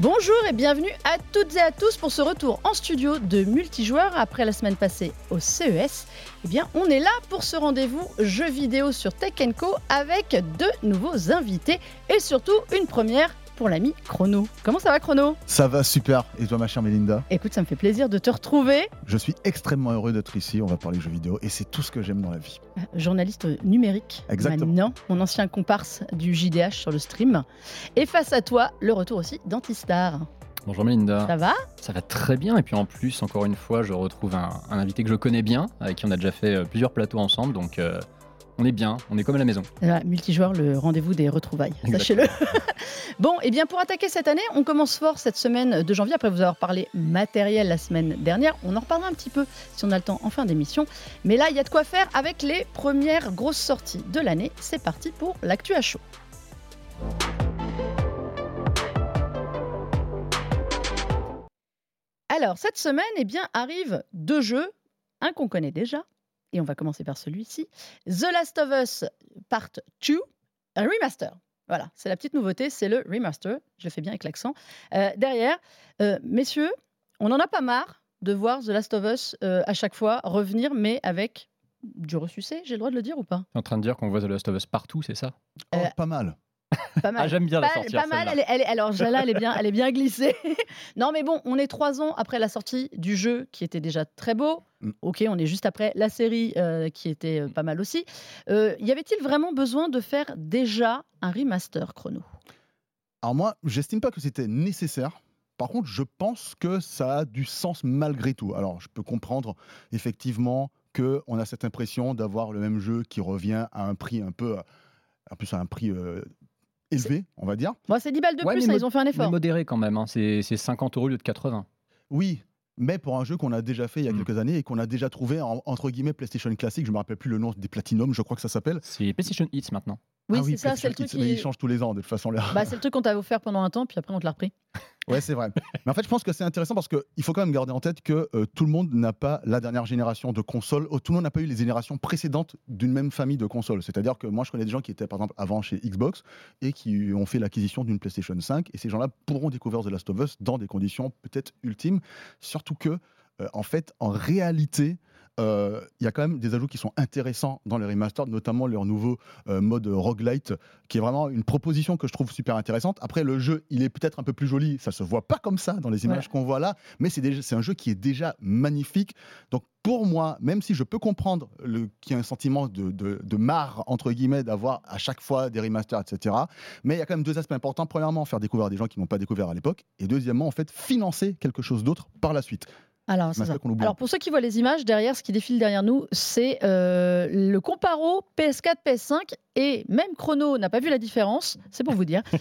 Bonjour et bienvenue à toutes et à tous pour ce retour en studio de multijoueurs après la semaine passée au CES. Eh bien, on est là pour ce rendez-vous jeux vidéo sur Tech Co avec deux nouveaux invités et surtout une première pour l'ami Chrono. Comment ça va Chrono? Ça va super. Et toi ma chère Melinda? Écoute, ça me fait plaisir de te retrouver. Je suis extrêmement heureux d'être ici. On va parler jeux vidéo et c'est tout ce que j'aime dans la vie. Euh, journaliste numérique. Exactement. Maintenant, mon ancien comparse du JDH sur le stream. Et face à toi, le retour aussi d'Antistar. Bonjour Melinda. Ça va? Ça va très bien. Et puis en plus, encore une fois, je retrouve un, un invité que je connais bien, avec qui on a déjà fait euh, plusieurs plateaux ensemble. Donc euh, on est bien, on est comme à la maison. Voilà, multijoueur, le rendez-vous des retrouvailles, sachez-le. bon, et bien pour attaquer cette année, on commence fort cette semaine de janvier, après vous avoir parlé matériel la semaine dernière. On en reparlera un petit peu si on a le temps en fin d'émission. Mais là, il y a de quoi faire avec les premières grosses sorties de l'année. C'est parti pour l'actu à chaud. Alors, cette semaine, eh bien, arrivent deux jeux, un qu'on connaît déjà, et on va commencer par celui-ci, The Last of Us Part 2, un remaster. Voilà, c'est la petite nouveauté, c'est le remaster. Je le fais bien avec l'accent. Euh, derrière, euh, messieurs, on n'en a pas marre de voir The Last of Us euh, à chaque fois revenir, mais avec du ressucé, j'ai le droit de le dire ou pas? Tu es en train de dire qu'on voit The Last of Us partout, c'est ça? Oh, pas mal. Pas mal. Ah, j'aime bien la Pas, sortir. pas mal, elle est, elle est- alors là, elle est bien, elle est bien glissée. non, mais bon, on est trois ans après la sortie du jeu qui était déjà très beau. Mm. Ok, on est juste après la série euh, qui était euh, pas mal aussi. Euh, y avait-il vraiment besoin de faire déjà un remaster chrono? Alors moi, j'estime pas que c'était nécessaire. Par contre, je pense que ça a du sens malgré tout. Alors, je peux comprendre effectivement que on a cette impression d'avoir le même jeu qui revient à un prix un peu, en plus à un prix euh, élevé, on va dire. Bon, c'est 10 balles de Ouais, plus, mais hein, ils ont fait un Mais effort. modéré quand même, hein. c'est c'est 50 euros au lieu de 80. Oui, mais pour un jeu qu'on a déjà fait il y a Mm. quelques années et qu'on a déjà trouvé en- entre guillemets PlayStation classique, je me rappelle plus le nom des Platinum, je crois que ça s'appelle. C'est PlayStation Hits maintenant. Oui, Ah c'est ça, c'est le PlayStation truc Hits, Mais ils changent tous les ans de toute façon. là. Bah, c'est le truc qu'on t'avait offert pendant un temps, puis après on te l'a repris. Ouais, c'est vrai. Mais en fait, je pense que c'est intéressant parce qu'il faut quand même garder en tête que euh, tout le monde n'a pas la dernière génération de consoles. Oh, tout le monde n'a pas eu les générations précédentes d'une même famille de consoles. C'est-à-dire que moi, je connais des gens qui étaient, par exemple, avant chez Xbox et qui ont fait l'acquisition d'une PlayStation 5. Et ces gens-là pourront découvrir The Last of Us dans des conditions peut-être ultimes. Surtout que, euh, en fait, en réalité, euh, il y a quand même des ajouts qui sont intéressants dans les remasters, notamment leur nouveau euh, mode roguelite, qui est vraiment une proposition que je trouve super intéressante. Après, le jeu, il est peut-être un peu plus joli, ça se voit pas comme ça dans les images Ouais. qu'on voit là, mais c'est un jeu qui est déjà magnifique. Donc pour moi, même si je peux comprendre qu'il y a un sentiment de, de, de marre, entre guillemets, d'avoir à chaque fois des remasters, etc., mais il y a quand même deux aspects importants. Premièrement, faire découvrir des gens qui n'ont pas découvert à l'époque, et deuxièmement, en fait, financer quelque chose d'autre par la suite. Alors, C'est ça. Alors, pour ceux qui voient les images, derrière, ce qui défile derrière nous, c'est euh, le comparo PS4, PS5. Et même Chrono n'a pas vu la différence. C'est pour vous dire.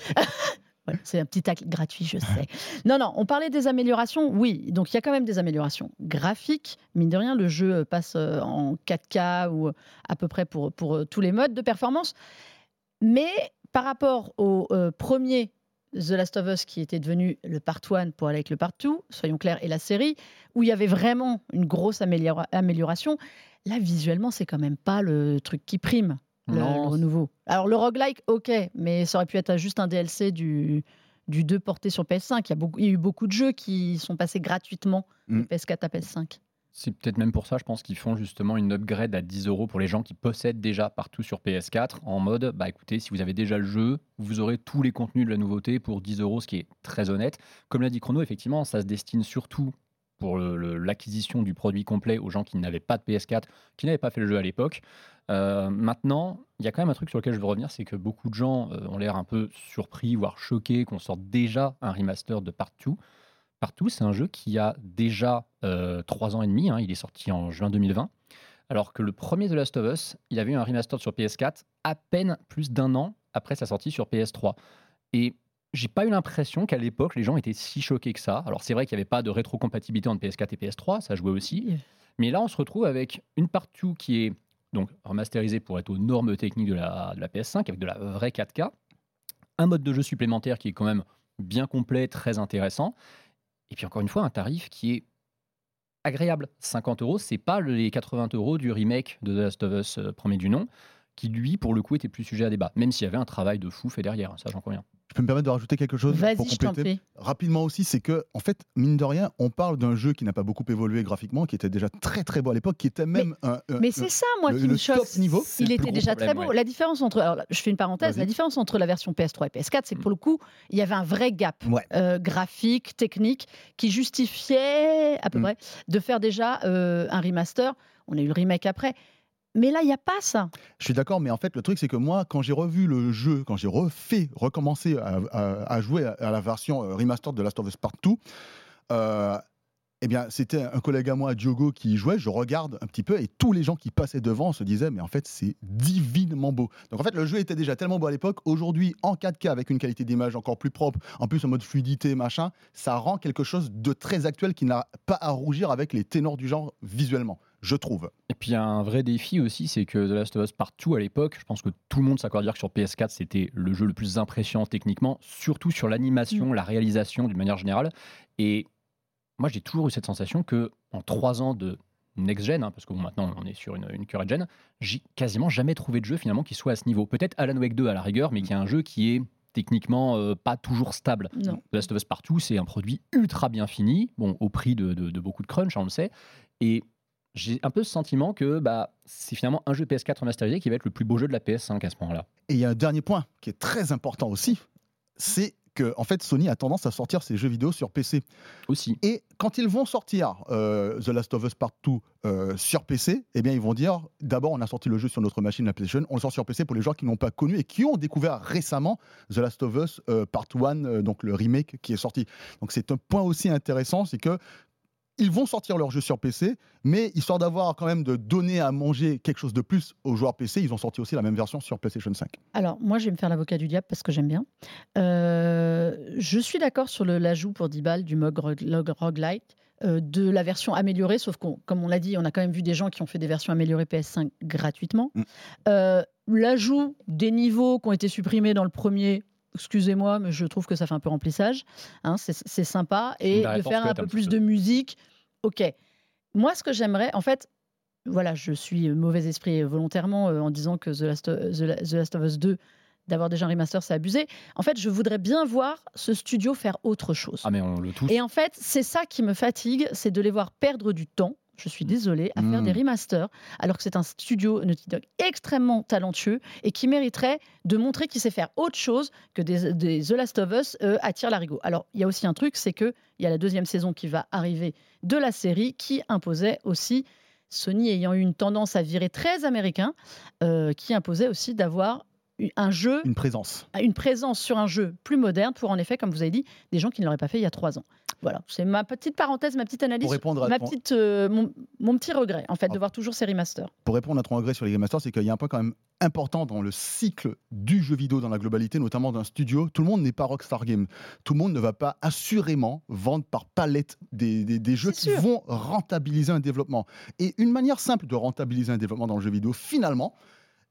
Voilà, c'est un petit tacle gratuit, je sais. Non, non, on parlait des améliorations. Oui, donc il y a quand même des améliorations graphiques. Mine de rien, le jeu passe euh, en 4K ou à peu près pour, pour euh, tous les modes de performance. Mais par rapport au euh, premier The Last of Us qui était devenu le part 1 pour aller avec le part 2, soyons clairs, et la série, où il y avait vraiment une grosse améliora- amélioration, là, visuellement, c'est quand même pas le truc qui prime, le, Non, le renouveau. Alors, le roguelike, ok, mais ça aurait pu être juste un DLC du, du 2 porté sur PS5. Il y, a beaucoup, il y a eu beaucoup de jeux qui sont passés gratuitement Mm. de PS4 à PS5. C'est peut-être même pour ça, je pense qu'ils font justement une upgrade à 10 euros pour les gens qui possèdent déjà partout sur PS4 en mode, bah écoutez, si vous avez déjà le jeu, vous aurez tous les contenus de la nouveauté pour 10 euros, ce qui est très honnête. Comme l'a dit Chrono, effectivement, ça se destine surtout pour l'acquisition du produit complet aux gens qui n'avaient pas de PS4, qui n'avaient pas fait le jeu à l'époque. Euh, maintenant, il y a quand même un truc sur lequel je veux revenir, c'est que beaucoup de gens euh, ont l'air un peu surpris, voire choqués qu'on sorte déjà un remaster de Partout. Partout, c'est un jeu qui a déjà euh, trois ans et demi, hein, il est sorti en juin 2020, alors que le premier The Last of Us, il avait eu un remaster sur PS4 à peine plus d'un an après sa sortie sur PS3. Et j'ai pas eu l'impression qu'à l'époque, les gens étaient si choqués que ça. Alors c'est vrai qu'il n'y avait pas de rétrocompatibilité entre PS4 et PS3, ça jouait aussi. Mais là, on se retrouve avec une partout qui est donc remasterisée pour être aux normes techniques de la, de la PS5, avec de la vraie 4K. Un mode de jeu supplémentaire qui est quand même bien complet, très intéressant. Et puis encore une fois, un tarif qui est agréable. 50 euros, c'est pas les 80 euros du remake de The Last of Us euh, premier du nom, qui lui, pour le coup, était plus sujet à débat, même s'il y avait un travail de fou fait derrière, ça j'en conviens. Je peux me permettre de rajouter quelque chose Vas-y, pour je t'en compléter rapidement aussi, c'est que, en fait, mine de rien, on parle d'un jeu qui n'a pas beaucoup évolué graphiquement, qui était déjà très très beau à l'époque, qui était même un. un- Mais un- c'est ça, moi, le- qui le me choque. top niveau, Il était déjà problème, très beau. ouais. La différence entre, alors je fais une parenthèse, Vas-y. la différence entre la version PS3 et PS4, c'est que pour le coup, il y avait un vrai gap Ouais. euh, graphique, technique, qui justifiait à peu Mm. près de faire déjà euh, un remaster. On a eu le remake après. Mais là, il n'y a pas ça. Je suis d'accord, mais en fait, le truc, c'est que moi, quand j'ai revu le jeu, quand j'ai refait, recommencé à, jouer à, la version euh, remastered de Last of Us Part 2, euh, eh bien, c'était un collègue à moi, Diogo, qui jouait. Je regarde un petit peu et tous les gens qui passaient devant se disaient, mais en fait, c'est divinement beau. Donc, en fait, le jeu était déjà tellement beau à l'époque. Aujourd'hui, en 4K, avec une qualité d'image encore plus propre, en plus en mode fluidité, machin, ça rend quelque chose de très actuel qui n'a pas à rougir avec les ténors du genre visuellement, je trouve. Et puis il y a un vrai défi aussi, c'est que The Last of Us Part 2 à l'époque, je pense que tout le monde s'accorde à dire que sur PS4 c'était le jeu le plus impressionnant techniquement, surtout sur l'animation, la réalisation d'une manière générale. Et moi j'ai toujours eu cette sensation que en trois ans de next-gen, hein, parce que bon, maintenant on est sur une, une current gen, j'ai quasiment jamais trouvé de jeu finalement qui soit à ce niveau. Peut-être Alan Wake 2 à la rigueur, mais qui est un jeu qui est techniquement euh, pas toujours stable. Non. The Last of Us Part 2, c'est un produit ultra bien fini, bon, au prix de, de- de beaucoup de crunch, hein, on le sait. Et j'ai un peu ce sentiment que bah, c'est finalement un jeu PS4 remasterisé qui va être le plus beau jeu de la PS5 à ce moment-là. Et il y a un dernier point qui est très important aussi, c'est que en fait Sony a tendance à sortir ses jeux vidéo sur PC. Aussi. Et quand ils vont sortir euh, The Last of Us Part 2 euh, sur PC, eh bien ils vont dire d'abord on a sorti le jeu sur notre machine la PlayStation, on le sort sur PC pour les joueurs qui n'ont pas connu et qui ont découvert récemment The Last of Us euh, Part 1, euh, donc le remake qui est sorti. Donc c'est un point aussi intéressant, c'est que ils vont sortir leur jeu sur PC, mais histoire d'avoir quand même de donner à manger quelque chose de plus aux joueurs PC, ils ont sorti aussi la même version sur PlayStation 5. Alors, moi, je vais me faire l'avocat du diable parce que j'aime bien. Euh, je suis d'accord sur l'ajout pour 10 balles du mog rog- log roguelite. euh, de la version améliorée, sauf qu'on, comme on l'a dit, on a quand même vu des gens qui ont fait des versions améliorées PS5 gratuitement. Mm. Euh, l'ajout des niveaux qui ont été supprimés dans le premier, excusez-moi, mais je trouve que ça fait un peu remplissage. Hein, c'est, sympa. Et de faire un peu plus de musique, ok. Moi, ce que j'aimerais, en fait, voilà, je suis mauvais esprit volontairement euh, en disant que The Last, of- The La- The Last of Us 2, d'avoir déjà un remaster, c'est abusé. En fait, je voudrais bien voir ce studio faire autre chose. Ah mais on le touche. Et en fait, c'est ça qui me fatigue, c'est de les voir perdre du temps. Je suis désolée, à faire des remasters, alors que c'est un studio Naughty Dog extrêmement talentueux et qui mériterait de montrer qu'il sait faire autre chose que des, des The Last of Us euh, attire l'arigot. Alors, il y a aussi un truc, c'est que il y a la deuxième saison qui va arriver de la série qui imposait aussi, Sony ayant eu une tendance à virer très américain, euh, qui imposait aussi d'avoir un jeu Une présence. une présence sur un jeu plus moderne pour, en effet, comme vous avez dit, des gens qui ne l'auraient pas fait il y a trois ans. Voilà, c'est ma petite parenthèse, ma petite analyse, Pour répondre à ma ton- petite, euh, mon, mon petit regret, en fait, Ah. de voir toujours ces remasters. pour répondre à ton regret sur les Game Masters, c'est qu'il y a un point quand même important dans le cycle du jeu vidéo dans la globalité, notamment d'un studio. Tout le monde n'est pas Rockstar Game. Tout le monde ne va pas assurément vendre par palette des, des- des jeux qui sûr. vont rentabiliser un développement. Et une manière simple de rentabiliser un développement dans le jeu vidéo, finalement,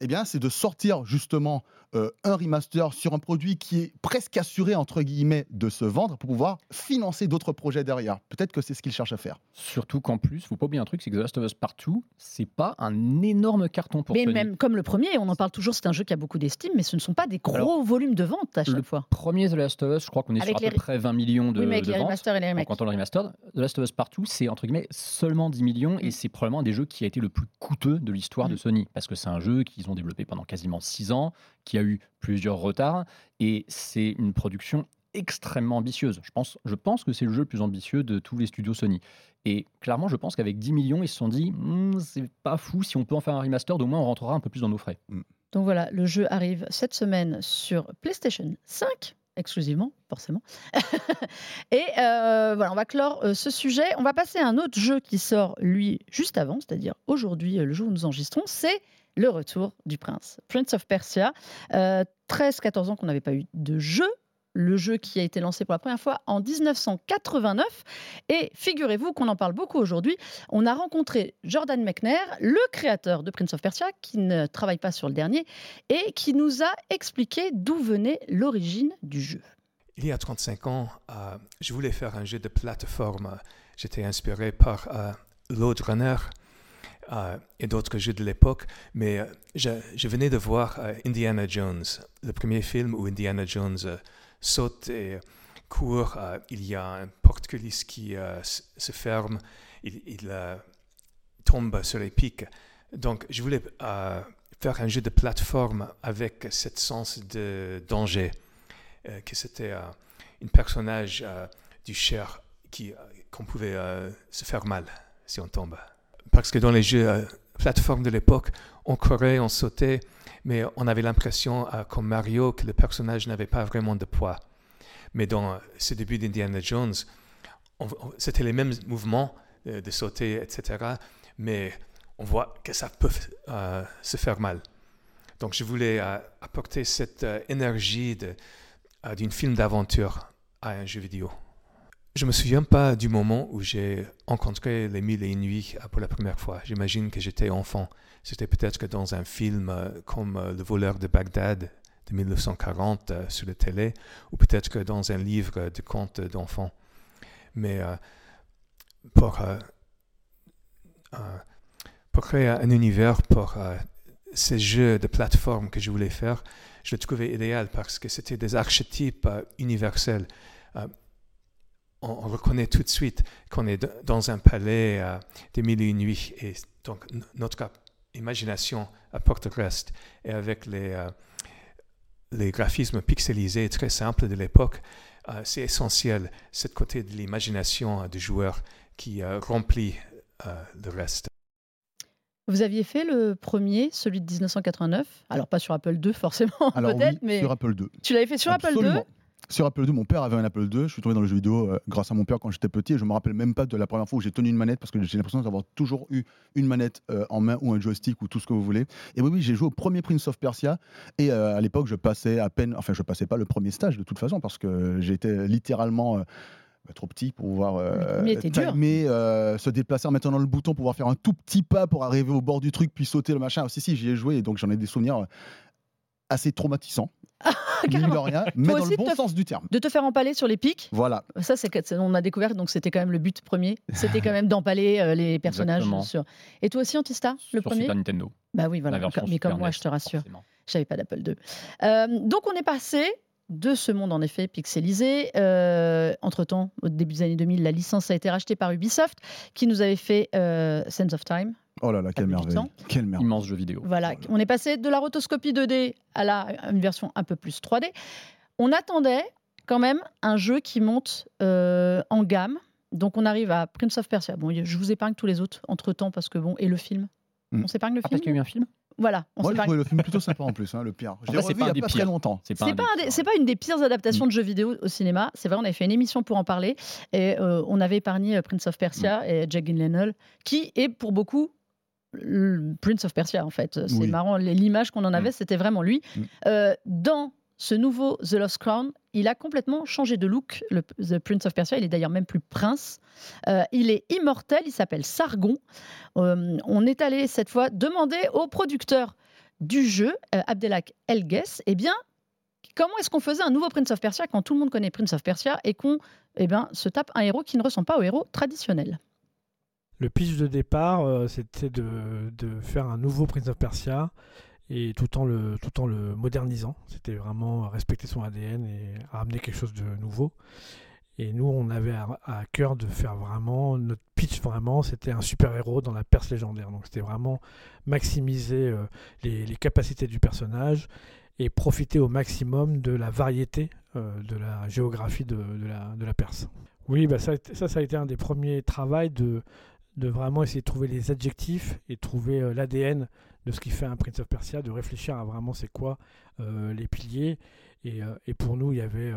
eh bien, c'est de sortir justement euh, un remaster sur un produit qui est presque assuré, entre guillemets, de se vendre pour pouvoir financer d'autres projets derrière. Peut-être que c'est ce qu'ils cherchent à faire. Surtout qu'en plus, faut pas oublier un truc, c'est que The Last of Us Part 2, c'est pas un énorme carton pour Mais Sony. même comme le premier, on en parle toujours, c'est un jeu qui a beaucoup d'estime, mais ce ne sont pas des gros Alors, volumes de vente à chaque le fois. Premier The Last of Us, je crois qu'on est Avec sur à peu près 20 millions de, oui, mais avec de les ventes. et les remakes. comptant le remastered, The Last of Us Part 2, c'est entre guillemets seulement 10 millions et Mm. c'est probablement un des jeux qui a été le plus coûteux de l'histoire de Mm. Sony parce que c'est un jeu qu'ils ont développé pendant quasiment 6 ans, qui a eu plusieurs retards et c'est une production extrêmement ambitieuse. Je pense, je pense que c'est le jeu le plus ambitieux de tous les studios Sony. Et clairement, je pense qu'avec 10 millions, ils se sont dit, Hmm, c'est pas fou, si on peut en faire un remastered, au moins on rentrera un peu plus dans nos frais. Donc voilà, le jeu arrive cette semaine sur PlayStation 5 exclusivement, forcément. et euh, voilà, on va clore euh, ce sujet. On va passer à un autre jeu qui sort, lui, juste avant, c'est-à-dire aujourd'hui, euh, le jour où nous enregistrons, c'est le retour du prince. Prince of Persia. Euh, 13-14 ans qu'on n'avait pas eu de jeu. Le jeu qui a été lancé pour la première fois en 1989. Et figurez-vous qu'on en parle beaucoup aujourd'hui. On a rencontré Jordan Mechner, le créateur de Prince of Persia, qui ne travaille pas sur le dernier, et qui nous a expliqué d'où venait l'origine du jeu. Il y a 35 ans, euh, je voulais faire un jeu de plateforme. J'étais inspiré par euh, Lode Runner. Euh, et d'autres jeux de l'époque, mais euh, je, venais de voir euh, Indiana Jones, le premier film où Indiana Jones saute et court. il y a un porte-culisse qui se ferme, il, tombe sur les pics. Donc, je voulais faire un jeu de plateforme avec ce sens de danger, que c'était un personnage du cher qu'on pouvait se faire mal si on tombe. Parce que dans les jeux euh, plateforme de l'époque, on courait, on sautait, mais on avait l'impression, euh, comme Mario, que le personnage n'avait pas vraiment de poids. Mais dans euh, ce début d'Indiana Jones, on- on- c'était les mêmes mouvements euh, de sauter, etc. Mais on voit que ça peut se faire mal. Donc je voulais apporter cette énergie d'une film d'aventure à un jeu vidéo. Je me souviens pas du moment où j'ai rencontré les mille et une nuits pour la première fois. J'imagine que j'étais enfant. C'était peut-être que dans un film euh, comme euh, Le voleur de Bagdad de 1940 euh, sur la télé, ou peut-être que dans un livre de contes d'enfants. Mais pour, pour créer un univers pour ces jeux de plateforme que je voulais faire, je le trouvais idéal parce que c'était des archétypes universels. On, on reconnaît tout de suite qu'on est dans un palais euh, des mille et une nuits et donc notre imagination apporte le reste. Et avec les, euh, les graphismes pixelisés très simples de l'époque, euh, c'est essentiel, ce côté de l'imagination euh, du joueur qui euh, remplit euh, le reste. Vous aviez fait le premier, celui de 1989. Alors, pas sur Apple II, forcément, oui, peut-être, mais sur Apple II. tu l'avais fait sur Apple II. Sur Apple II, mon père avait un Apple II. Je suis tombé dans le jeu vidéo euh, grâce à mon père quand j'étais petit. Et je me rappelle même pas de la première fois où j'ai tenu une manette parce que j'ai l'impression d'avoir toujours eu une manette euh, en main ou un joystick ou tout ce que vous voulez. Et oui, oui, j'ai joué au premier Prince of Persia. Et euh, à l'époque, je passais à peine, enfin, je passais pas le premier stage de toute façon parce que j'étais littéralement. bah, trop petit pour pouvoir timer, euh, se déplacer en mettant dans le bouton, pouvoir faire un tout petit pas pour arriver au bord du truc, puis sauter le machin. Ah, si, si, j'y ai joué et donc j'en ai des souvenirs assez traumatisants. Mine de carrément. rien, mais dans aussi, le bon te- sens du terme. De te faire empaler sur les pics Voilà. Ça, c'est on a découvert, donc c'était quand même le but premier. C'était quand même d'empaler euh, les personnages. Exactement. Sur... Et toi aussi, Antista, le sur premier? Super Nintendo. Bah oui, voilà. Mais comme Super moi, NES, je te rassure, forcément. j'avais pas d'Apple II. Euh, donc, on est passé de ce monde, en effet, pixelisé. Euh, Entre-temps, au début des années 2000, la licence a été rachetée par Ubisoft, qui nous avait fait euh, Sense of Time. Oh là là, quelle merveille. Quelle merveille. Immense jeu vidéo. Voilà, on est passé de la rotoscopie 2D à, la, à une version un peu plus 3D. On attendait quand même un jeu qui monte euh, en gamme. Donc on arrive à Prince of Persia. Bon, je vous épargne tous les autres entre temps parce que bon, et le film. Mm. On s'épargne le Ah, parce qu'il y a film. eu un film? Voilà, on Moi, s'épargne. trouvé le film plutôt sympa en plus, hein, le pire. Je l'ai revu pas il un y a des pas très pires. longtemps. C'est pas, C'est un pas, des un des- pires. c'est pas une des pires adaptations de jeux vidéo au cinéma. C'est vrai, on avait fait une émission pour en parler et euh, on avait épargné euh, Prince of Persia et Jack Gyllenhaal, qui est pour beaucoup le Prince of Persia en fait. C'est Oui. marrant, l'image qu'on en avait, c'était vraiment lui. Mm. Euh, dans ce nouveau The Lost Crown, il a complètement changé de look. Le The Prince of Persia, il est d'ailleurs même plus prince. Euh, il est immortel, il s'appelle Sargon. Euh, on est allé cette fois demander au producteur du jeu, Abdelak Elges, eh bien, comment est-ce qu'on faisait un nouveau Prince of Persia quand tout le monde connaît Prince of Persia et qu'on eh ben, se tape un héros qui ne ressemble pas au héros traditionnel? Le pitch de départ, euh, c'était de, faire un nouveau Prince of Persia et tout en le, modernisant. C'était vraiment respecter son ADN et ramener quelque chose de nouveau. Et nous, on avait à, cœur de faire vraiment, notre pitch vraiment, c'était un super-héros dans la Perse légendaire. Donc c'était vraiment maximiser euh, les, capacités du personnage et profiter au maximum de la variété euh, de la géographie de, la, Perse. Oui, bah ça, ça a été un des premiers travaux de, de vraiment essayer de trouver les adjectifs et trouver euh, l'ADN de ce qui fait un Prince of Persia, de réfléchir à vraiment c'est quoi euh, les piliers. Et, euh, et pour nous, il y avait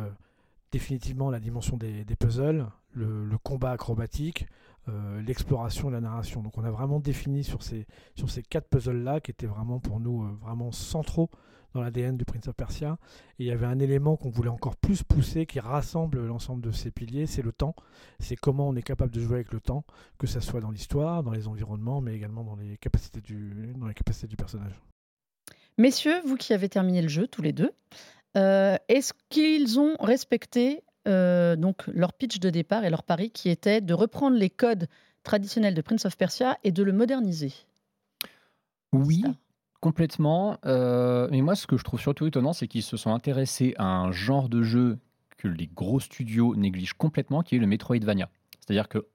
définitivement la dimension des, des puzzles, le, le combat acrobatique, euh, l'exploration et la narration. Donc on a vraiment défini sur ces, sur ces quatre puzzles-là qui étaient vraiment pour nous euh, vraiment centraux dans l'ADN du Prince of Persia. Et il y avait un élément qu'on voulait encore plus pousser qui rassemble l'ensemble de ces piliers, c'est le temps. C'est comment on est capable de jouer avec le temps, que ce soit dans l'histoire, dans les environnements, mais également dans les capacités du, dans les capacités du personnage. Messieurs, vous qui avez terminé le jeu tous les deux, euh, est-ce qu'ils ont respecté euh, donc leur pitch de départ et leur pari qui était de reprendre les codes traditionnels de Prince of Persia et de le moderniser Oui, complètement. euh, mais moi, ce que je trouve surtout étonnant, c'est qu'ils se sont intéressés à un genre de jeu que les gros studios négligent complètement, qui est le Metroidvania. C'est-à-dire que,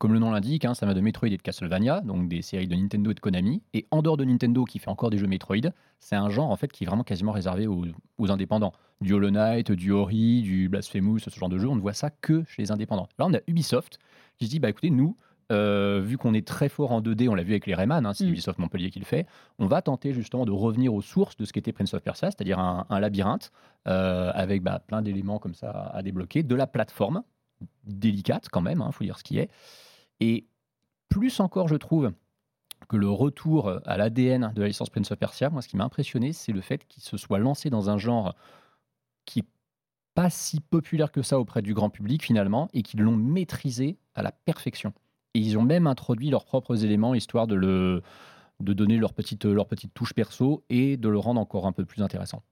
comme le nom l'indique, hein, ça va de Metroid et de Castlevania, donc des séries de Nintendo et de Konami. Et en dehors de Nintendo, qui fait encore des jeux Metroid, c'est un genre en fait qui est vraiment quasiment réservé aux, aux indépendants. Du Hollow Knight, du Ori, du Blasphemous, ce genre de jeu, on ne voit ça que chez les indépendants. Là, on a Ubisoft qui se dit, bah écoutez, nous, euh, vu qu'on est très fort en 2D, on l'a vu avec les Rayman, hein, c'est Mm. Ubisoft Montpellier qui le fait, on va tenter justement de revenir aux sources de ce qu'était Prince of Persia, c'est-à-dire un, un labyrinthe euh, avec bah, plein d'éléments comme ça à, débloquer, de la plateforme, délicate quand même, il faut dire ce qui est. Et plus encore, je trouve, que le retour à l'ADN de la licence Prince of Persia, moi, ce qui m'a impressionné, c'est le fait qu'il se soit lancé dans un genre qui est pas si populaire que ça auprès du grand public finalement, et qu'ils l'ont maîtrisé à la perfection. Et ils ont même introduit leurs propres éléments, histoire de, le, de donner leur petite, leur petite touche perso et de le rendre encore un peu plus intéressant.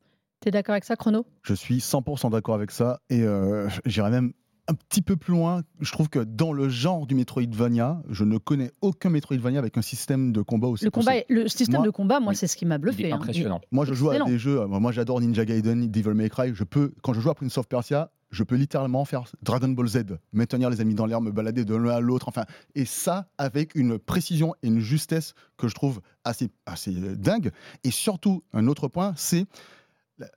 T'es d'accord avec ça, Chrono? Je suis 100% d'accord avec ça et euh, j'irais même un petit peu plus loin. Je trouve que dans le genre du Metroidvania, je ne connais aucun Metroidvania avec un système de combat aussi Le combat, est- le système Moi- de combat, moi, Oui. c'est ce qui m'a Il bluffé. hein. impressionnant. Moi, je joue Excellent. à des jeux. euh, Moi, j'adore Ninja Gaiden, Devil May Cry. Je peux, quand je joue à Prince of Persia, je peux littéralement faire Dragon Ball Z, maintenir les ennemis dans l'air, me balader de l'un à l'autre. Enfin, et ça avec une précision et une justesse que je trouve assez, assez euh, dingue. Et surtout, un autre point, c'est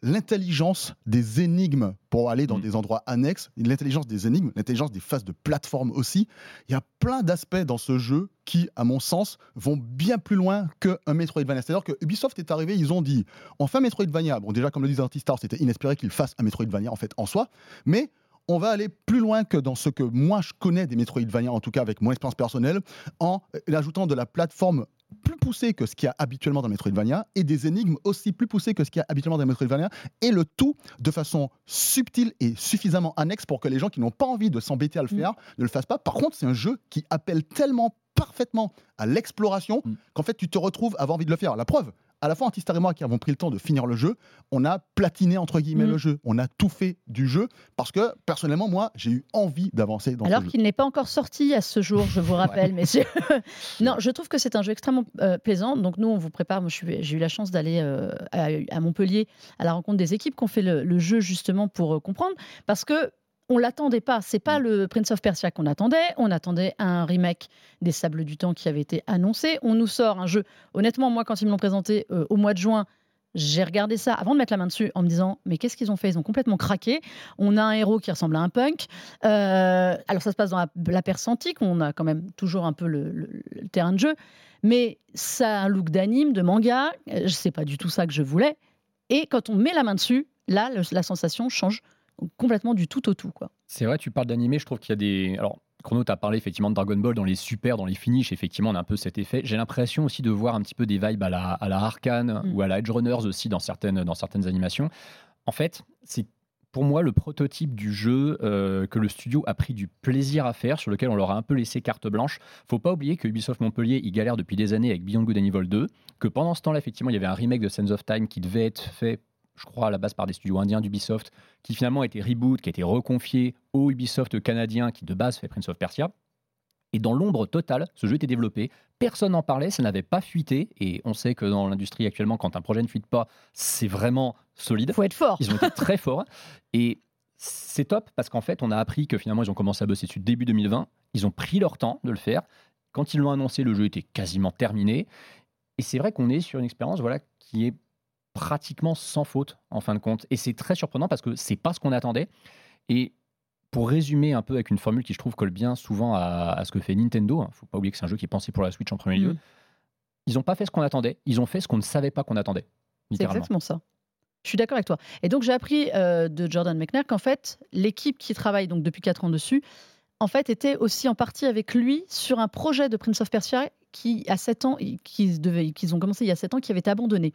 l'intelligence des énigmes pour aller dans Mm. des endroits annexes, l'intelligence des énigmes, l'intelligence des phases de plateforme aussi. Il y a plein d'aspects dans ce jeu qui, à mon sens, vont bien plus loin qu'un Metroidvania. C'est-à-dire que Ubisoft est arrivé, ils ont dit on fait un Metroidvania. Bon, déjà, comme le disait Antistar, c'était inespéré qu'ils fassent un Metroidvania en fait en soi, mais on va aller plus loin que dans ce que moi je connais des Metroidvania, en tout cas avec mon expérience personnelle, en euh, ajoutant de la plateforme plus poussée que ce qu'il y a habituellement dans Metroidvania et des énigmes aussi plus poussées que ce qu'il y a habituellement dans Metroidvania et le tout de façon subtile et suffisamment annexe pour que les gens qui n'ont pas envie de s'embêter à le Mm. faire ne le fassent pas. Par contre, c'est un jeu qui appelle tellement parfaitement à l'exploration Mm. qu'en fait tu te retrouves à avoir envie de le faire. La preuve, à la fois Antistar et moi qui avons pris le temps de finir le jeu, on a platiné entre guillemets Mm. le jeu, on a tout fait du jeu parce que personnellement moi j'ai eu envie d'avancer dans Alors qu'il n'est pas encore sorti à ce jour, je vous rappelle, messieurs. non, je trouve que c'est un jeu extrêmement euh, plaisant. Donc nous, on vous prépare. Moi, j'ai eu la chance d'aller euh, à, à Montpellier à la rencontre des équipes qui ont fait le, le jeu justement pour euh, comprendre, parce que on l'attendait pas. C'est pas le Prince of Persia qu'on attendait. On attendait un remake des Sables du Temps qui avait été annoncé. On nous sort un jeu. Honnêtement, moi, quand ils me l'ont présenté euh, au mois de juin. J'ai regardé ça avant de mettre la main dessus en me disant mais qu'est-ce qu'ils ont fait? Ils ont complètement craqué. On a un héros qui ressemble à un punk. Euh, alors ça se passe dans la, la Perse antique, on a quand même toujours un peu le, le- le terrain de jeu, mais ça a un look d'anime, de manga, euh, c'est pas du tout ça que je voulais. Et quand on met la main dessus, là, le- la sensation change complètement du tout au tout. Quoi. C'est vrai, tu parles d'animé, je trouve qu'il y a des. Alors, Chrono, tu as parlé effectivement de Dragon Ball dans les super, dans les finishes, effectivement, on a un peu cet effet. J'ai l'impression aussi de voir un petit peu des vibes à la, à la Arcane Mm. ou à la Edge Runners aussi dans certaines, dans certaines animations. En fait, c'est pour moi le prototype du jeu euh, que le studio a pris du plaisir à faire, sur lequel on leur a un peu laissé carte blanche. Faut pas oublier que Ubisoft Montpellier, il galère depuis des années avec Beyond Good and Evil 2, que pendant ce temps-là, effectivement, il y avait un remake de Sense of Time qui devait être fait, je crois, à la base par des studios indiens d'Ubisoft, qui finalement a été reboot, qui a été reconfié au Ubisoft canadien qui de base fait Prince of Persia. Et dans l'ombre totale, ce jeu était développé, personne n'en parlait, ça n'avait pas fuité, et on sait que dans l'industrie actuellement, quand un projet ne fuite pas, c'est vraiment solide. Il faut être fort. Ils ont été très forts. Et c'est top parce qu'en fait, on a appris que finalement, ils ont commencé à bosser dessus début 2020. Ils ont pris leur temps de le faire. Quand ils l'ont annoncé, le jeu était quasiment terminé. Et c'est vrai qu'on est sur une expérience voilà, qui est pratiquement sans faute en fin de compte. Et c'est très surprenant parce que c'est pas ce qu'on attendait. Et pour résumer un peu avec une formule qui, je trouve, colle bien souvent à, à ce que fait Nintendo, il faut pas oublier que c'est un jeu qui est pensé pour la Switch en premier lieu, Mm. ils n'ont pas fait ce qu'on attendait, ils ont fait ce qu'on ne savait pas qu'on attendait. C'est exactement ça. Je suis d'accord avec toi. Et donc j'ai appris euh, de Jordan McNair qu'en fait, l'équipe qui travaille donc depuis 4 ans dessus, en fait, était aussi en partie avec lui sur un projet de Prince of Persia qui, à 7 ans, ont commencé il y a 7 ans, qui avait été abandonné.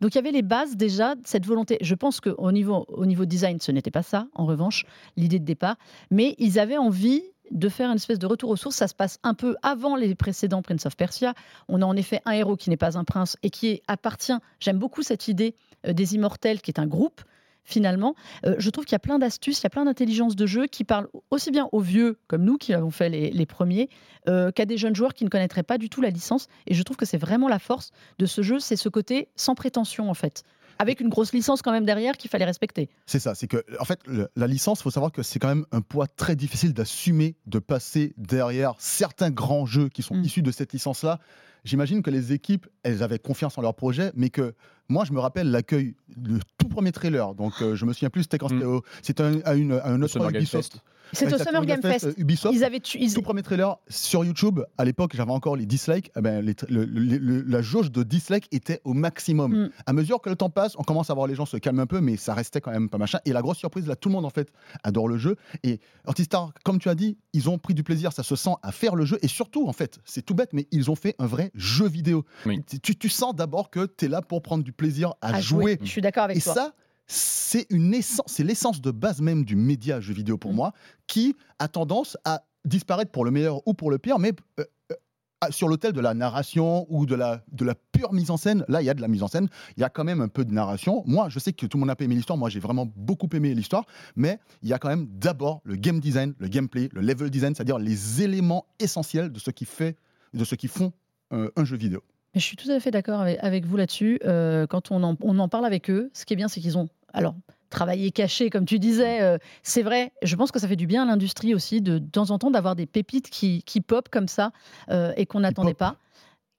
Donc il y avait les bases déjà cette volonté. Je pense qu'au niveau, au niveau design, ce n'était pas ça, en revanche, l'idée de départ. Mais ils avaient envie de faire une espèce de retour aux sources. Ça se passe un peu avant les précédents Prince of Persia. On a en effet un héros qui n'est pas un prince et qui appartient. J'aime beaucoup cette idée euh, des immortels, qui est un groupe. Finalement. Euh, je trouve qu'il y a plein d'astuces, il y a plein d'intelligence de jeu qui parlent aussi bien aux vieux comme nous qui avons fait les, les premiers, euh, qu'à des jeunes joueurs qui ne connaîtraient pas du tout la licence. Et je trouve que c'est vraiment la force de ce jeu, c'est ce côté sans prétention en fait. Avec une grosse licence quand même derrière qu'il fallait respecter. C'est ça, c'est que en fait le- la licence, faut savoir que c'est quand même un poids très difficile d'assumer de passer derrière certains grands jeux qui sont Mm. issus de cette licence-là. J'imagine que les équipes, elles avaient confiance en leur projet, mais que moi, je me rappelle l'accueil, le tout premier trailer. Donc, euh, je me souviens plus, c'était quand Mm. c'était au- c'était un, à une, à un autre Ubisoft. Fest. C'est au Exactement, Summer Game Fest. euh, Ubisoft. Ils avaient tu- ils- Tout premier trailer sur YouTube, à l'époque j'avais encore les dislikes, eh ben, les tra- le- le- le- la jauge de dislikes était au maximum. Mm. À mesure que le temps passe, on commence à voir les gens se calmer un peu, mais ça restait quand même pas machin. Et la grosse surprise, là, tout le monde en fait adore le jeu. Et Antistar, comme tu as dit, ils ont pris du plaisir, ça se sent à faire le jeu. Et surtout, en fait, c'est tout bête, mais ils ont fait un vrai jeu vidéo. Oui. Tu, tu sens d'abord que tu es là pour prendre du plaisir à, à jouer. Je suis d'accord avec Et toi. ça, c'est une essence, c'est l'essence de base même du média jeu vidéo pour Mm. moi, qui a tendance à disparaître pour le meilleur ou pour le pire, mais euh, euh, sur l'autel de la narration ou de la, de la pure mise en scène, là il y a de la mise en scène, il y a quand même un peu de narration. Moi, je sais que tout le monde a aimé l'histoire, moi j'ai vraiment beaucoup aimé l'histoire, mais il y a quand même d'abord le game design, le gameplay, le level design, c'est-à-dire les éléments essentiels de ce qui fait, de ce qui font euh, un jeu vidéo. Je suis tout à fait d'accord avec, vous là-dessus. Euh, quand on en, on en parle avec eux, ce qui est bien, c'est qu'ils ont alors travaillé caché, comme tu disais. euh, c'est vrai. Je pense que ça fait du bien à l'industrie aussi de, de temps en temps d'avoir des pépites qui, qui pop comme ça euh, et qu'on n'attendait pas.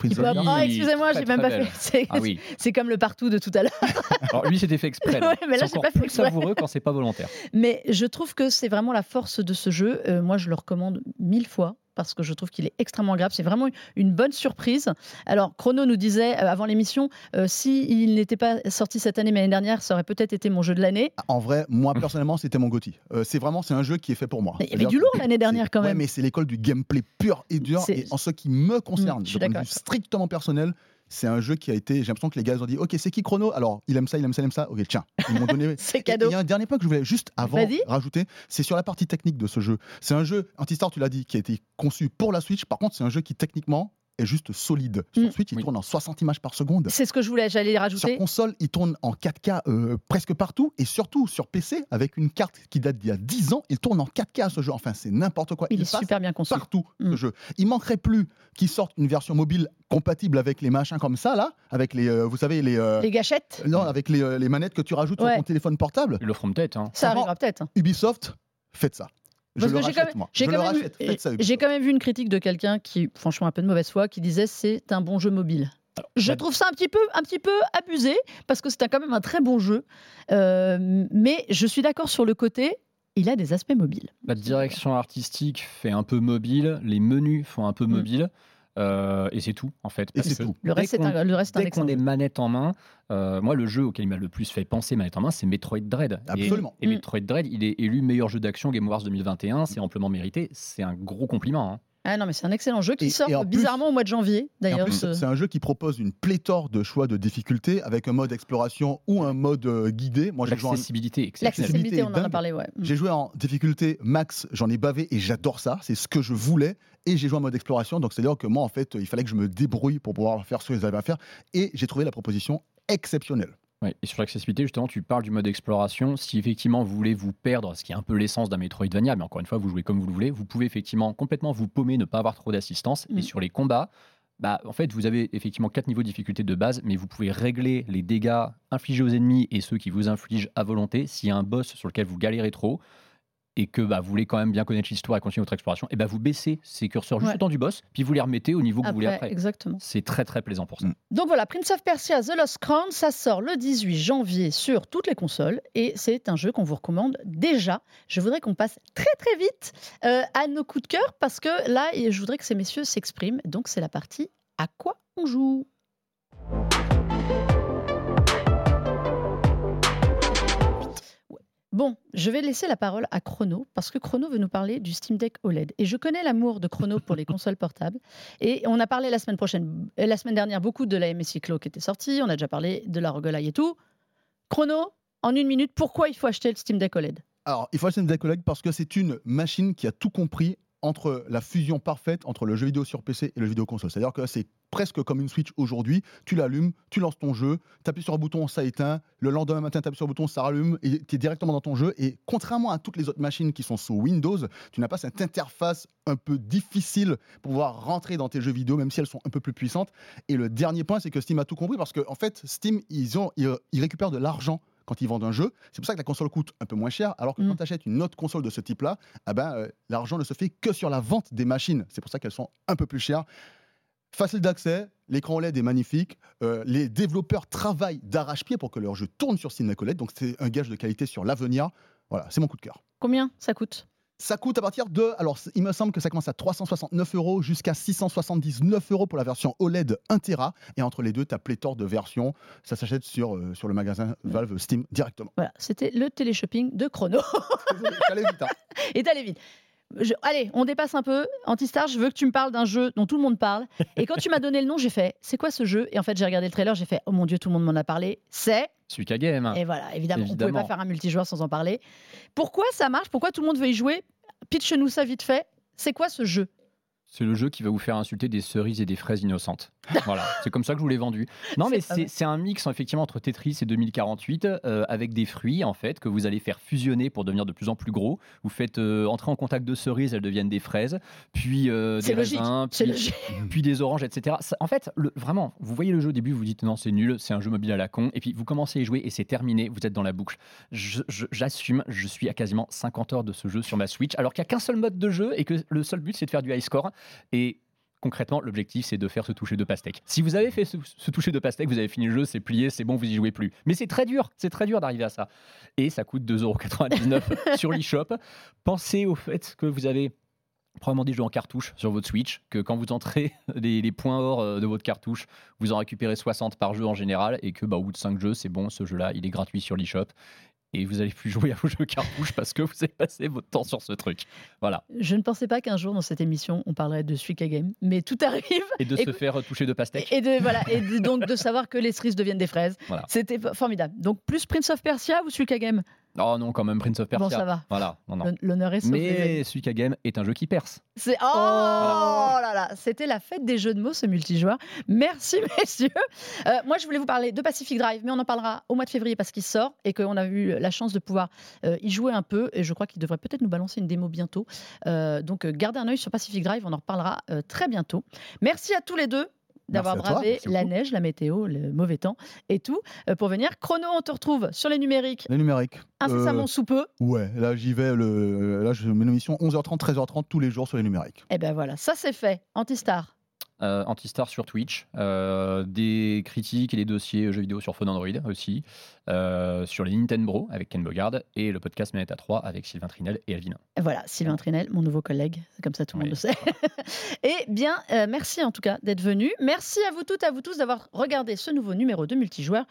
Oh, excusez-moi, j'ai même pas belle. fait. C'est Ah oui. c'est comme le partout de tout à l'heure. Alors lui, c'était fait exprès. là. Ouais, mais là, C'est pas fait plus savoureux quand c'est pas volontaire. Mais je trouve que c'est vraiment la force de ce jeu. Euh, moi, je le recommande mille fois parce que je trouve qu'il est extrêmement agréable. C'est vraiment une bonne surprise. Alors, Chrono nous disait euh, avant l'émission, euh, s'il n'était pas sorti cette année, mais l'année dernière, ça aurait peut-être été mon jeu de l'année. En vrai, moi personnellement, c'était mon Gotti. Euh, c'est vraiment, c'est un jeu qui est fait pour moi. Mais il y avait du lourd l'année dernière quand ouais, même. mais c'est l'école du gameplay pur et dur. Et en ce qui me concerne, je suis de strictement personnel, c'est un jeu qui a été. J'ai l'impression que les gars ont dit, ok, c'est qui Chrono? Alors, il aime ça, il aime ça, il aime ça. Ok, tiens, ils m'ont donné. C'est cadeau. Il y a un dernier point que je voulais juste avant rajouter, c'est sur la partie technique de ce jeu. C'est un jeu, Antistar, tu l'as dit, qui a été conçu pour la Switch. Par contre, c'est un jeu qui techniquement est juste solide. Sur Mm. Switch, il Oui. tourne en 60 images par seconde. C'est ce que je voulais, j'allais Sur rajouter. console, il tourne en 4K euh, presque partout et surtout sur PC avec une carte qui date d'il y a 10 ans, il tourne en 4K ce jeu. Enfin, c'est n'importe quoi. Il est passe super bien conçu. partout Mm. ce jeu. Il manquerait plus qu'il sorte une version mobile compatible avec les machins comme ça là, avec les, euh, vous savez les, euh, Les gâchettes, non, avec les, euh, les manettes que tu rajoutes Ouais. sur ton téléphone portable. Ils le feront peut-être. hein. ça Franchement, arrivera peut-être. Ubisoft, faites ça. Parce que j'ai quand même, quand quand vu une critique de quelqu'un qui, franchement, un peu de mauvaise foi, qui disait c'est un bon jeu mobile. Je trouve ça un petit peu, un petit peu abusé parce que c'est quand même un très bon jeu. Euh, mais je suis d'accord sur le côté. Il a des aspects mobiles. La direction artistique fait un peu mobile, les menus font un peu Mm. mobile, euh, et c'est tout en fait. Et c'est que tout. Le reste, c'est qu'on- un, le reste, c'est un Dès qu'on est manette en main, euh, moi le jeu auquel il m'a le plus fait penser manette en main, c'est Metroid Dread. Et- Absolument. Et, Mm. Metroid Dread, il est élu meilleur jeu d'action Game Awards 2021, c'est amplement mérité. C'est un gros compliment. hein. Ah non, mais c'est un excellent jeu qui Et- sort et en plus- bizarrement au mois de janvier, d'ailleurs. ce- c'est un jeu qui propose une pléthore de choix de difficulté avec un mode exploration ou un mode euh, guidé. Moi, j'ai joué en L'accessibilité on en a parlé, ouais. J'ai joué en difficulté max, j'en ai bavé et j'adore ça, c'est ce que je voulais. Et j'ai joué en mode exploration, donc c'est-à-dire que moi, en fait, il fallait que je me débrouille pour pouvoir faire ce que j'avais à faire. Et j'ai trouvé la proposition exceptionnelle. Ouais, et sur l'accessibilité, justement, tu parles du mode exploration. Si effectivement vous voulez vous perdre, ce qui est un peu l'essence d'un Metroidvania, mais encore une fois, vous jouez comme vous le voulez, vous pouvez effectivement complètement vous paumer, ne pas avoir trop d'assistance. Mm. Et sur les combats, bah, en fait, vous avez effectivement quatre niveaux de difficulté de base, mais vous pouvez régler les dégâts infligés aux ennemis et ceux qui vous infligent à volonté. S'il y a un boss sur lequel vous galérez trop et que bah, vous voulez quand même bien connaître l'histoire et continuer votre exploration, et bah, vous baissez ces curseurs juste Ouais. au temps du boss, puis vous les remettez au niveau que vous voulez Après, après. exactement. C'est très très plaisant pour ça. Mm. Donc voilà, Prince of Persia The Lost Crown, ça sort le 18 janvier sur toutes les consoles et c'est un jeu qu'on vous recommande déjà. Je voudrais qu'on passe très très vite euh, à nos coups de cœur parce que là, je voudrais que ces messieurs s'expriment. Donc c'est la partie à quoi on joue? Bon, je vais laisser la parole à Chrono parce que Chrono veut nous parler du Steam Deck OLED. Et je connais l'amour de Chrono pour les consoles portables. Et on a parlé la semaine prochaine, euh, la semaine dernière, beaucoup de la MSI Clo qui était sortie. On a déjà parlé de la roguelike et tout. Chrono, en une minute, pourquoi il faut acheter le Steam Deck OLED Alors, il faut acheter une Deck OLED parce que c'est une machine qui a tout compris entre la fusion parfaite entre le jeu vidéo sur PC et le vidéo console. C'est-à-dire que c'est presque comme une Switch aujourd'hui. Tu l'allumes, tu lances ton jeu, tu appuies sur un bouton, ça éteint. Le lendemain matin, tu appuies sur un bouton, ça rallume et tu es directement dans ton jeu. Et contrairement à toutes les autres machines qui sont sous Windows, tu n'as pas cette interface un peu difficile pour pouvoir rentrer dans tes jeux vidéo, même si elles sont un peu plus puissantes. Et le dernier point, c'est que Steam a tout compris parce qu'en en fait, Steam, ils, ont, ils, ils récupèrent de l'argent quand ils vendent un jeu. C'est pour ça que la console coûte un peu moins cher, alors que Mm. quand tu achètes une autre console de ce type-là, ah ben, euh, l'argent ne se fait que sur la vente des machines. C'est pour ça qu'elles sont un peu plus chères. Facile d'accès, l'écran OLED est magnifique, euh, les développeurs travaillent d'arrache-pied pour que leur jeu tourne sur Steam OLED, donc c'est un gage de qualité sur l'avenir. Voilà, c'est mon coup de cœur. Combien ça coûte? Ça coûte à partir de. Alors, il me semble que ça commence à 369 euros jusqu'à 679 euros pour la version OLED 1 Tera. Et entre les deux, tu as pléthore de versions. Ça s'achète sur, euh, sur le magasin Valve Steam directement. Voilà, c'était le téléshopping de Chrono. Allez vite, hein. Et d'aller vite. Je- allez, on dépasse un peu. Antistar, je veux que tu me parles d'un jeu dont tout le monde parle. Et quand tu m'as donné le nom, j'ai fait c'est quoi ce jeu? Et en fait, j'ai regardé le trailer, j'ai fait oh mon dieu, tout le monde m'en a parlé. C'est. Suika Game. Et voilà, évidemment, on ne pouvait Évidemment. pas faire un multijoueur sans en parler. Pourquoi ça marche? Pourquoi tout le monde veut y jouer? Pitch-nous ça vite fait. C'est quoi ce jeu? C'est le jeu qui va vous faire insulter des cerises et des fraises innocentes. voilà, c'est comme ça que je vous l'ai vendu. Non, mais C'est un mix effectivement entre Tetris et 2048 euh, avec des fruits en fait que vous allez faire fusionner pour devenir de plus en plus gros. Vous faites euh, entrer en contact de cerises, elles deviennent des fraises, puis euh, des raisins, puis, des oranges, etc. Ça- en fait, le- vraiment, vous voyez le jeu au début, vous dites non, c'est nul, c'est un jeu mobile à la con, et puis vous commencez à y jouer et c'est terminé, vous êtes dans la boucle. Je- je- J'assume, je, suis à quasiment 50 heures de ce jeu sur ma Switch, alors qu'il n'y a qu'un seul mode de jeu et que le seul but c'est de faire du high score. Et concrètement, l'objectif c'est de faire ce toucher de pastèque. Si vous avez fait ce, ce toucher de pastèque, vous avez fini le jeu, c'est plié, c'est bon, vous y jouez plus. Mais c'est très dur, c'est très dur d'arriver à ça. Et ça coûte 2,99€ sur l'eShop. Pensez au fait que vous avez probablement des jeux en cartouche sur votre Switch, que quand vous entrez les, les points or euh, de votre cartouche, vous en récupérez 60 par jeu en général, et que bah, au bout de 5 jeux, c'est bon, ce jeu-là, il est gratuit sur l'eShop. Et vous allez plus jouer à vos jeux cartouches parce que vous avez passé votre temps sur ce truc. Voilà. Je ne pensais pas qu'un jour dans cette émission on parlerait de Suika Game, mais tout arrive. Et de se faire toucher de pastèque. Et de, voilà, et de- donc de savoir que les cerises deviennent des fraises. Voilà. C'était formidable. Donc plus Prince of Persia ou Suika Game? Oh non, quand même, Prince of Persia. Bon, ça va. Voilà, non, non. L'hon- L'honneur est amis. Mais Suika Game est un jeu qui perce. C'est oh là là, c'était la fête des jeux de mots ce multijoueur. Merci messieurs. Euh, moi je voulais vous parler de Pacific Drive, mais on en parlera au mois de février parce qu'il sort et qu'on a eu la chance de pouvoir euh, y jouer un peu. Et je crois qu'il devrait peut-être nous balancer une démo bientôt. Euh, donc gardez un œil sur Pacific Drive, on en reparlera très bientôt. Merci à tous les deux d'avoir bravé la neige, la météo, le mauvais temps et tout euh, pour venir. Chrono, on te retrouve sur les numériques Les numériques. incessamment Euh, sous peu. ouais, là j'y vais. Le... Là, je mets une émission 11h30, 13h30 tous les jours sur les numériques. Et ben voilà, ça c'est fait. Antistar. Euh, Antistar sur Twitch, euh, des critiques et des dossiers jeux vidéo sur phone Android aussi, euh, sur les Nintendo avec Ken Bogard et le podcast Manette à 3 avec Sylvain Trinel et Alvin. Voilà, Sylvain Trinel, mon nouveau collègue, comme ça tout le monde le sait. Et bien, euh, merci en tout cas d'être venu. Merci à vous toutes, à vous tous d'avoir regardé ce nouveau numéro de multijoueur.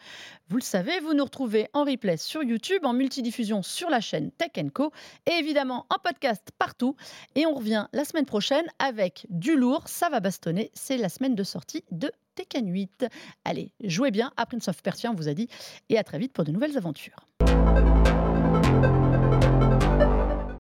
Vous le savez, vous nous retrouvez en replay sur YouTube, en multidiffusion sur la chaîne Tech Co, et évidemment en podcast partout. Et on revient la semaine prochaine avec du lourd, ça va bastonner. C'est la semaine de sortie de Tekken 8. Allez, jouez bien à Prince of Persia, on vous a dit, et à très vite pour de nouvelles aventures.